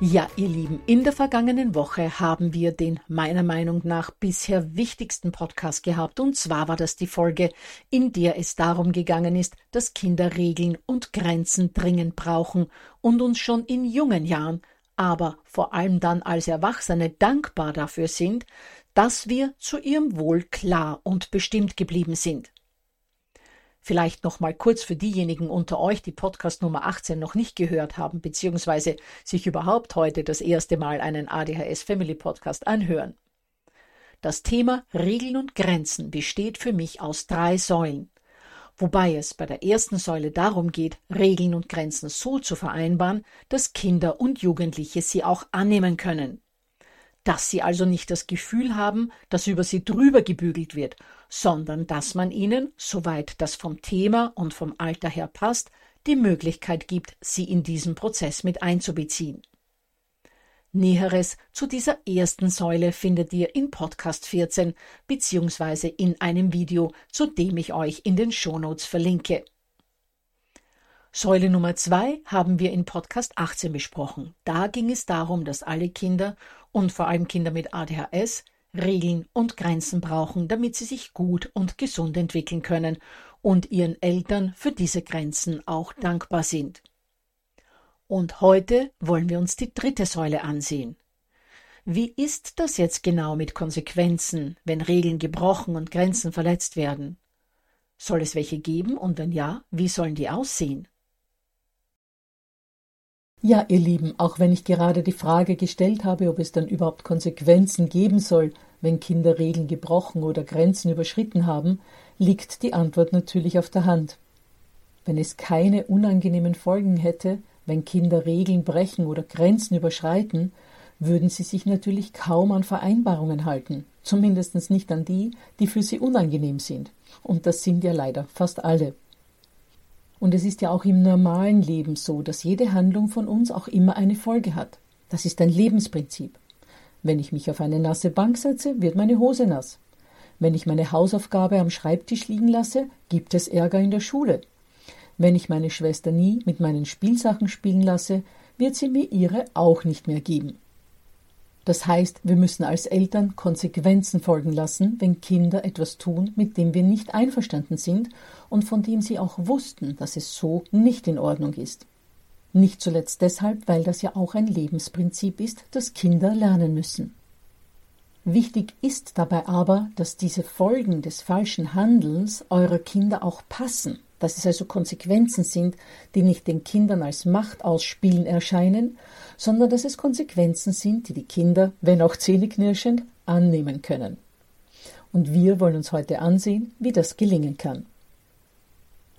Ja, ihr Lieben, in der vergangenen Woche haben wir den meiner Meinung nach bisher wichtigsten Podcast gehabt. Und zwar war das die Folge, in der es darum gegangen ist, dass Kinder Regeln und Grenzen dringend brauchen und uns schon in jungen Jahren, aber vor allem dann als Erwachsene dankbar dafür sind, dass wir zu ihrem Wohl klar und bestimmt geblieben sind. Vielleicht noch mal kurz für diejenigen unter euch, die Podcast Nummer 18 noch nicht gehört haben, beziehungsweise sich überhaupt heute das erste Mal einen ADHS Family Podcast anhören. Das Thema Regeln und Grenzen besteht für mich aus drei Säulen, wobei es bei der ersten Säule darum geht, Regeln und Grenzen so zu vereinbaren, dass Kinder und Jugendliche sie auch annehmen können dass sie also nicht das Gefühl haben, dass über sie drüber gebügelt wird, sondern dass man ihnen, soweit das vom Thema und vom Alter her passt, die Möglichkeit gibt, sie in diesen Prozess mit einzubeziehen. Näheres zu dieser ersten Säule findet ihr in Podcast 14 beziehungsweise in einem Video, zu dem ich euch in den Shownotes verlinke. Säule Nummer zwei haben wir in Podcast 18 besprochen. Da ging es darum, dass alle Kinder und vor allem Kinder mit ADHS Regeln und Grenzen brauchen, damit sie sich gut und gesund entwickeln können und ihren Eltern für diese Grenzen auch dankbar sind. Und heute wollen wir uns die dritte Säule ansehen. Wie ist das jetzt genau mit Konsequenzen, wenn Regeln gebrochen und Grenzen verletzt werden? Soll es welche geben und wenn ja, wie sollen die aussehen? Ja, ihr Lieben, auch wenn ich gerade die Frage gestellt habe, ob es dann überhaupt Konsequenzen geben soll, wenn Kinder Regeln gebrochen oder Grenzen überschritten haben, liegt die Antwort natürlich auf der Hand. Wenn es keine unangenehmen Folgen hätte, wenn Kinder Regeln brechen oder Grenzen überschreiten, würden sie sich natürlich kaum an Vereinbarungen halten, zumindest nicht an die, die für sie unangenehm sind. Und das sind ja leider fast alle. Und es ist ja auch im normalen Leben so, dass jede Handlung von uns auch immer eine Folge hat. Das ist ein Lebensprinzip. Wenn ich mich auf eine nasse Bank setze, wird meine Hose nass. Wenn ich meine Hausaufgabe am Schreibtisch liegen lasse, gibt es Ärger in der Schule. Wenn ich meine Schwester nie mit meinen Spielsachen spielen lasse, wird sie mir ihre auch nicht mehr geben. Das heißt, wir müssen als Eltern Konsequenzen folgen lassen, wenn Kinder etwas tun, mit dem wir nicht einverstanden sind und von dem sie auch wussten, dass es so nicht in Ordnung ist. Nicht zuletzt deshalb, weil das ja auch ein Lebensprinzip ist, das Kinder lernen müssen. Wichtig ist dabei aber, dass diese Folgen des falschen Handelns eurer Kinder auch passen dass es also Konsequenzen sind, die nicht den Kindern als Macht ausspielen erscheinen, sondern dass es Konsequenzen sind, die die Kinder, wenn auch zähneknirschend, annehmen können. Und wir wollen uns heute ansehen, wie das gelingen kann.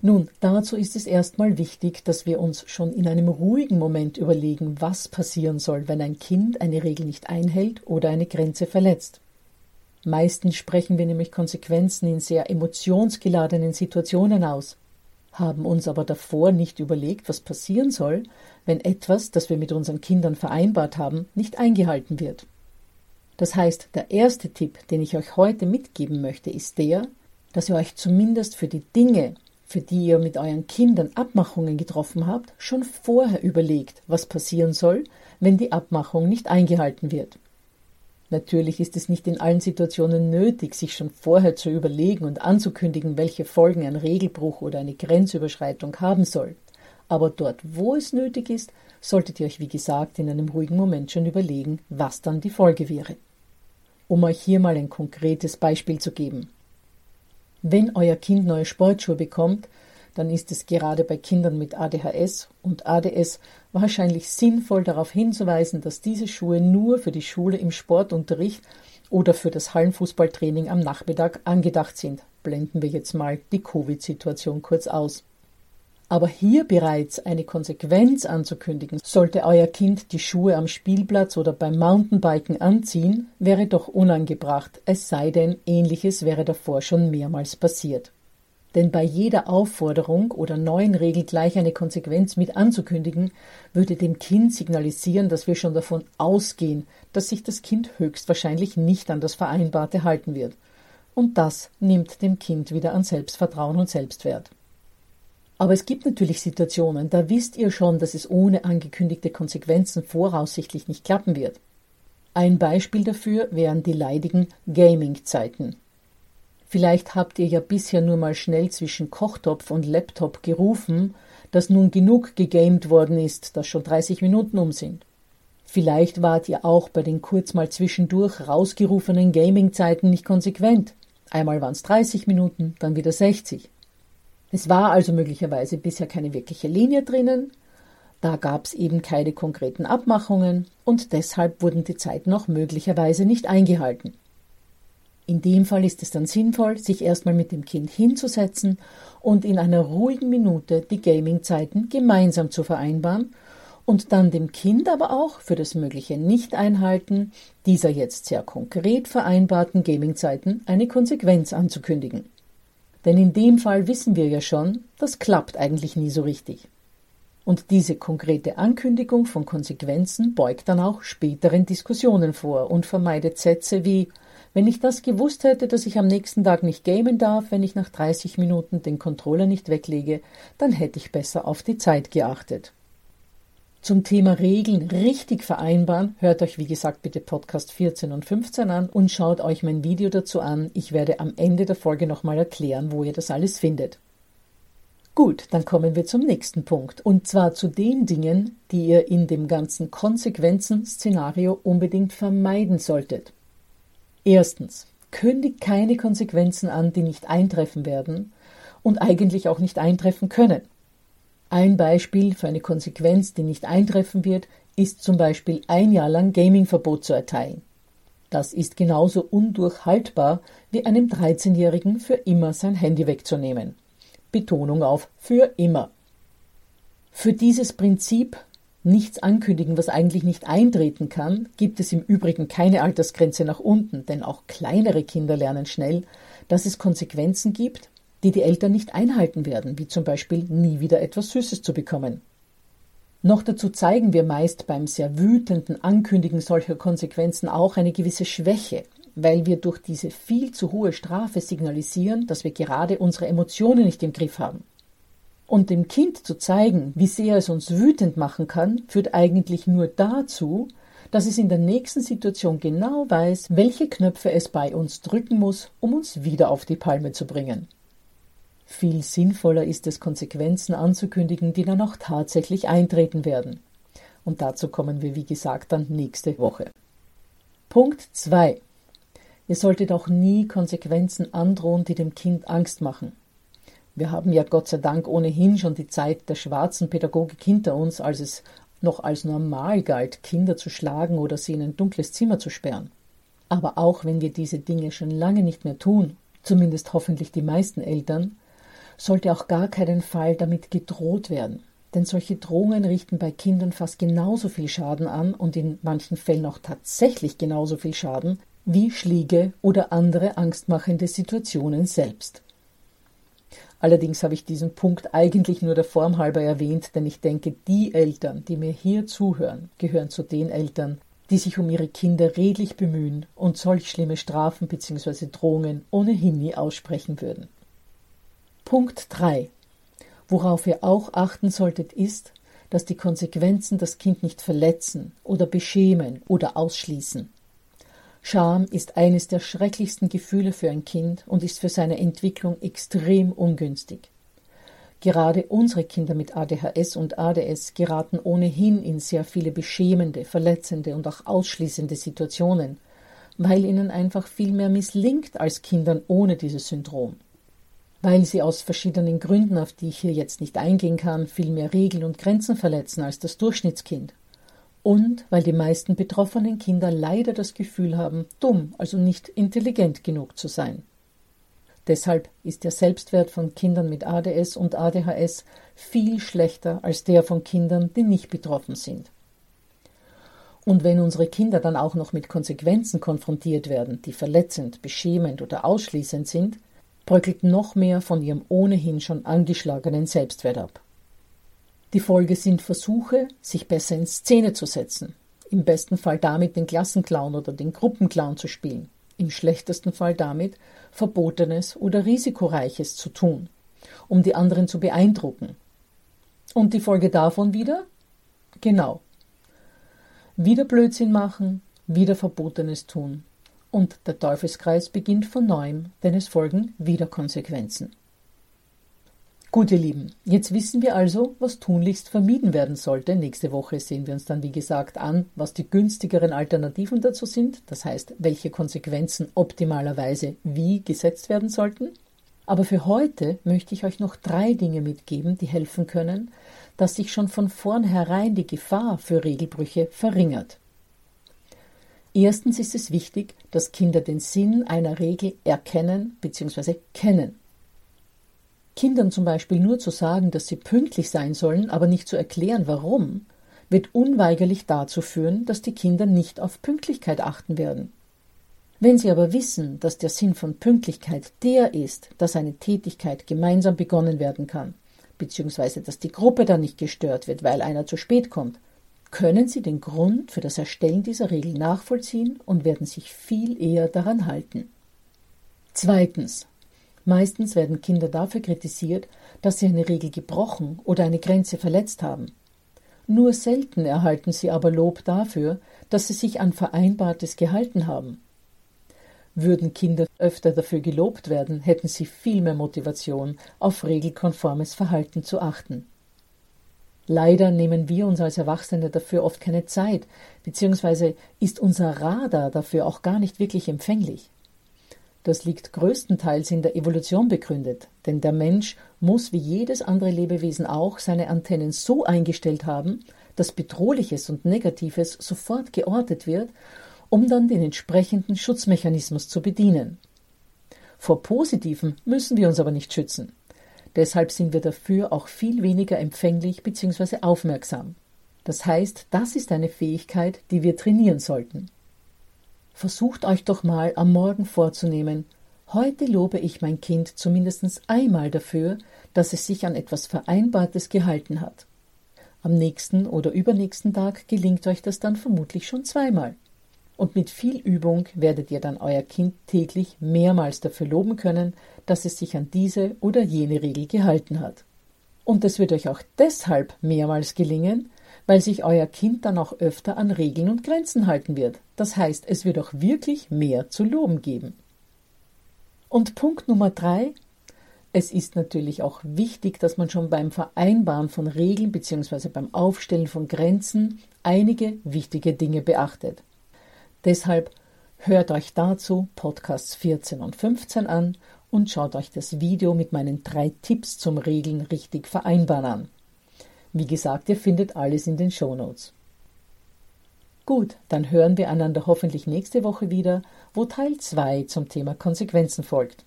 Nun, dazu ist es erstmal wichtig, dass wir uns schon in einem ruhigen Moment überlegen, was passieren soll, wenn ein Kind eine Regel nicht einhält oder eine Grenze verletzt. Meistens sprechen wir nämlich Konsequenzen in sehr emotionsgeladenen Situationen aus, haben uns aber davor nicht überlegt, was passieren soll, wenn etwas, das wir mit unseren Kindern vereinbart haben, nicht eingehalten wird. Das heißt, der erste Tipp, den ich euch heute mitgeben möchte, ist der, dass ihr euch zumindest für die Dinge, für die ihr mit euren Kindern Abmachungen getroffen habt, schon vorher überlegt, was passieren soll, wenn die Abmachung nicht eingehalten wird. Natürlich ist es nicht in allen Situationen nötig, sich schon vorher zu überlegen und anzukündigen, welche Folgen ein Regelbruch oder eine Grenzüberschreitung haben soll. Aber dort, wo es nötig ist, solltet ihr euch, wie gesagt, in einem ruhigen Moment schon überlegen, was dann die Folge wäre. Um euch hier mal ein konkretes Beispiel zu geben. Wenn euer Kind neue Sportschuhe bekommt, dann ist es gerade bei Kindern mit ADHS und ADS wahrscheinlich sinnvoll darauf hinzuweisen, dass diese Schuhe nur für die Schule im Sportunterricht oder für das Hallenfußballtraining am Nachmittag angedacht sind. Blenden wir jetzt mal die Covid-Situation kurz aus. Aber hier bereits eine Konsequenz anzukündigen, sollte euer Kind die Schuhe am Spielplatz oder beim Mountainbiken anziehen, wäre doch unangebracht, es sei denn, ähnliches wäre davor schon mehrmals passiert. Denn bei jeder Aufforderung oder neuen Regel gleich eine Konsequenz mit anzukündigen, würde dem Kind signalisieren, dass wir schon davon ausgehen, dass sich das Kind höchstwahrscheinlich nicht an das Vereinbarte halten wird. Und das nimmt dem Kind wieder an Selbstvertrauen und Selbstwert. Aber es gibt natürlich Situationen, da wisst ihr schon, dass es ohne angekündigte Konsequenzen voraussichtlich nicht klappen wird. Ein Beispiel dafür wären die leidigen Gaming-Zeiten. Vielleicht habt ihr ja bisher nur mal schnell zwischen Kochtopf und Laptop gerufen, dass nun genug gegamed worden ist, dass schon 30 Minuten um sind. Vielleicht wart ihr auch bei den kurz mal zwischendurch rausgerufenen Gaming-Zeiten nicht konsequent. Einmal waren es 30 Minuten, dann wieder 60. Es war also möglicherweise bisher keine wirkliche Linie drinnen, da gab es eben keine konkreten Abmachungen und deshalb wurden die Zeiten auch möglicherweise nicht eingehalten. In dem Fall ist es dann sinnvoll, sich erstmal mit dem Kind hinzusetzen und in einer ruhigen Minute die Gaming-Zeiten gemeinsam zu vereinbaren und dann dem Kind aber auch für das mögliche Nicht-Einhalten dieser jetzt sehr konkret vereinbarten Gaming-Zeiten eine Konsequenz anzukündigen. Denn in dem Fall wissen wir ja schon, das klappt eigentlich nie so richtig. Und diese konkrete Ankündigung von Konsequenzen beugt dann auch späteren Diskussionen vor und vermeidet Sätze wie wenn ich das gewusst hätte, dass ich am nächsten Tag nicht gamen darf, wenn ich nach 30 Minuten den Controller nicht weglege, dann hätte ich besser auf die Zeit geachtet. Zum Thema Regeln richtig vereinbaren, hört euch wie gesagt bitte Podcast 14 und 15 an und schaut euch mein Video dazu an. Ich werde am Ende der Folge nochmal erklären, wo ihr das alles findet. Gut, dann kommen wir zum nächsten Punkt. Und zwar zu den Dingen, die ihr in dem ganzen Konsequenzen-Szenario unbedingt vermeiden solltet. Erstens, kündigt keine Konsequenzen an, die nicht eintreffen werden und eigentlich auch nicht eintreffen können. Ein Beispiel für eine Konsequenz, die nicht eintreffen wird, ist zum Beispiel ein Jahr lang Gamingverbot zu erteilen. Das ist genauso undurchhaltbar wie einem 13-Jährigen für immer sein Handy wegzunehmen. Betonung auf für immer. Für dieses Prinzip nichts ankündigen, was eigentlich nicht eintreten kann, gibt es im Übrigen keine Altersgrenze nach unten, denn auch kleinere Kinder lernen schnell, dass es Konsequenzen gibt, die die Eltern nicht einhalten werden, wie zum Beispiel nie wieder etwas Süßes zu bekommen. Noch dazu zeigen wir meist beim sehr wütenden Ankündigen solcher Konsequenzen auch eine gewisse Schwäche, weil wir durch diese viel zu hohe Strafe signalisieren, dass wir gerade unsere Emotionen nicht im Griff haben. Und dem Kind zu zeigen, wie sehr es uns wütend machen kann, führt eigentlich nur dazu, dass es in der nächsten Situation genau weiß, welche Knöpfe es bei uns drücken muss, um uns wieder auf die Palme zu bringen. Viel sinnvoller ist es, Konsequenzen anzukündigen, die dann auch tatsächlich eintreten werden. Und dazu kommen wir, wie gesagt, dann nächste Woche. Punkt 2. Ihr solltet auch nie Konsequenzen androhen, die dem Kind Angst machen. Wir haben ja Gott sei Dank ohnehin schon die Zeit der schwarzen Pädagogik hinter uns, als es noch als normal galt, Kinder zu schlagen oder sie in ein dunkles Zimmer zu sperren. Aber auch wenn wir diese Dinge schon lange nicht mehr tun, zumindest hoffentlich die meisten Eltern, sollte auch gar keinen Fall damit gedroht werden. Denn solche Drohungen richten bei Kindern fast genauso viel Schaden an und in manchen Fällen auch tatsächlich genauso viel Schaden wie Schläge oder andere angstmachende Situationen selbst. Allerdings habe ich diesen Punkt eigentlich nur der Form halber erwähnt, denn ich denke, die Eltern, die mir hier zuhören, gehören zu den Eltern, die sich um ihre Kinder redlich bemühen und solch schlimme Strafen bzw. Drohungen ohnehin nie aussprechen würden. Punkt 3. Worauf ihr auch achten solltet, ist, dass die Konsequenzen das Kind nicht verletzen oder beschämen oder ausschließen. Scham ist eines der schrecklichsten Gefühle für ein Kind und ist für seine Entwicklung extrem ungünstig. Gerade unsere Kinder mit ADHS und ADS geraten ohnehin in sehr viele beschämende, verletzende und auch ausschließende Situationen, weil ihnen einfach viel mehr misslingt als Kindern ohne dieses Syndrom. Weil sie aus verschiedenen Gründen, auf die ich hier jetzt nicht eingehen kann, viel mehr Regeln und Grenzen verletzen als das Durchschnittskind. Und weil die meisten betroffenen Kinder leider das Gefühl haben, dumm, also nicht intelligent genug zu sein. Deshalb ist der Selbstwert von Kindern mit ADS und ADHS viel schlechter als der von Kindern, die nicht betroffen sind. Und wenn unsere Kinder dann auch noch mit Konsequenzen konfrontiert werden, die verletzend, beschämend oder ausschließend sind, bröckelt noch mehr von ihrem ohnehin schon angeschlagenen Selbstwert ab. Die Folge sind Versuche, sich besser in Szene zu setzen, im besten Fall damit den Klassenclown oder den Gruppenclown zu spielen, im schlechtesten Fall damit, Verbotenes oder Risikoreiches zu tun, um die anderen zu beeindrucken. Und die Folge davon wieder? Genau. Wieder Blödsinn machen, wieder Verbotenes tun. Und der Teufelskreis beginnt von neuem, denn es folgen wieder Konsequenzen. Gut, ihr Lieben, jetzt wissen wir also, was tunlichst vermieden werden sollte. Nächste Woche sehen wir uns dann, wie gesagt, an, was die günstigeren Alternativen dazu sind, das heißt, welche Konsequenzen optimalerweise wie gesetzt werden sollten. Aber für heute möchte ich euch noch drei Dinge mitgeben, die helfen können, dass sich schon von vornherein die Gefahr für Regelbrüche verringert. Erstens ist es wichtig, dass Kinder den Sinn einer Regel erkennen bzw. kennen. Kindern zum Beispiel nur zu sagen, dass sie pünktlich sein sollen, aber nicht zu erklären, warum, wird unweigerlich dazu führen, dass die Kinder nicht auf Pünktlichkeit achten werden. Wenn sie aber wissen, dass der Sinn von Pünktlichkeit der ist, dass eine Tätigkeit gemeinsam begonnen werden kann, beziehungsweise dass die Gruppe dann nicht gestört wird, weil einer zu spät kommt, können sie den Grund für das Erstellen dieser Regel nachvollziehen und werden sich viel eher daran halten. Zweitens. Meistens werden Kinder dafür kritisiert, dass sie eine Regel gebrochen oder eine Grenze verletzt haben. Nur selten erhalten sie aber Lob dafür, dass sie sich an Vereinbartes gehalten haben. Würden Kinder öfter dafür gelobt werden, hätten sie viel mehr Motivation, auf regelkonformes Verhalten zu achten. Leider nehmen wir uns als Erwachsene dafür oft keine Zeit, beziehungsweise ist unser Radar dafür auch gar nicht wirklich empfänglich. Das liegt größtenteils in der Evolution begründet, denn der Mensch muss wie jedes andere Lebewesen auch seine Antennen so eingestellt haben, dass Bedrohliches und Negatives sofort geortet wird, um dann den entsprechenden Schutzmechanismus zu bedienen. Vor Positivem müssen wir uns aber nicht schützen. Deshalb sind wir dafür auch viel weniger empfänglich bzw. aufmerksam. Das heißt, das ist eine Fähigkeit, die wir trainieren sollten. Versucht euch doch mal am Morgen vorzunehmen, heute lobe ich mein Kind zumindest einmal dafür, dass es sich an etwas Vereinbartes gehalten hat. Am nächsten oder übernächsten Tag gelingt euch das dann vermutlich schon zweimal. Und mit viel Übung werdet ihr dann euer Kind täglich mehrmals dafür loben können, dass es sich an diese oder jene Regel gehalten hat. Und es wird euch auch deshalb mehrmals gelingen, weil sich euer Kind dann auch öfter an Regeln und Grenzen halten wird. Das heißt, es wird auch wirklich mehr zu loben geben. Und Punkt Nummer drei. Es ist natürlich auch wichtig, dass man schon beim Vereinbaren von Regeln bzw. beim Aufstellen von Grenzen einige wichtige Dinge beachtet. Deshalb hört euch dazu Podcasts 14 und 15 an und schaut euch das Video mit meinen drei Tipps zum Regeln richtig vereinbaren an. Wie gesagt, ihr findet alles in den Shownotes. Gut, dann hören wir einander hoffentlich nächste Woche wieder, wo Teil 2 zum Thema Konsequenzen folgt.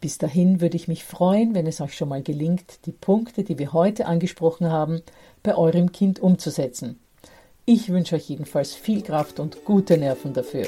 Bis dahin würde ich mich freuen, wenn es euch schon mal gelingt, die Punkte, die wir heute angesprochen haben, bei eurem Kind umzusetzen. Ich wünsche euch jedenfalls viel Kraft und gute Nerven dafür.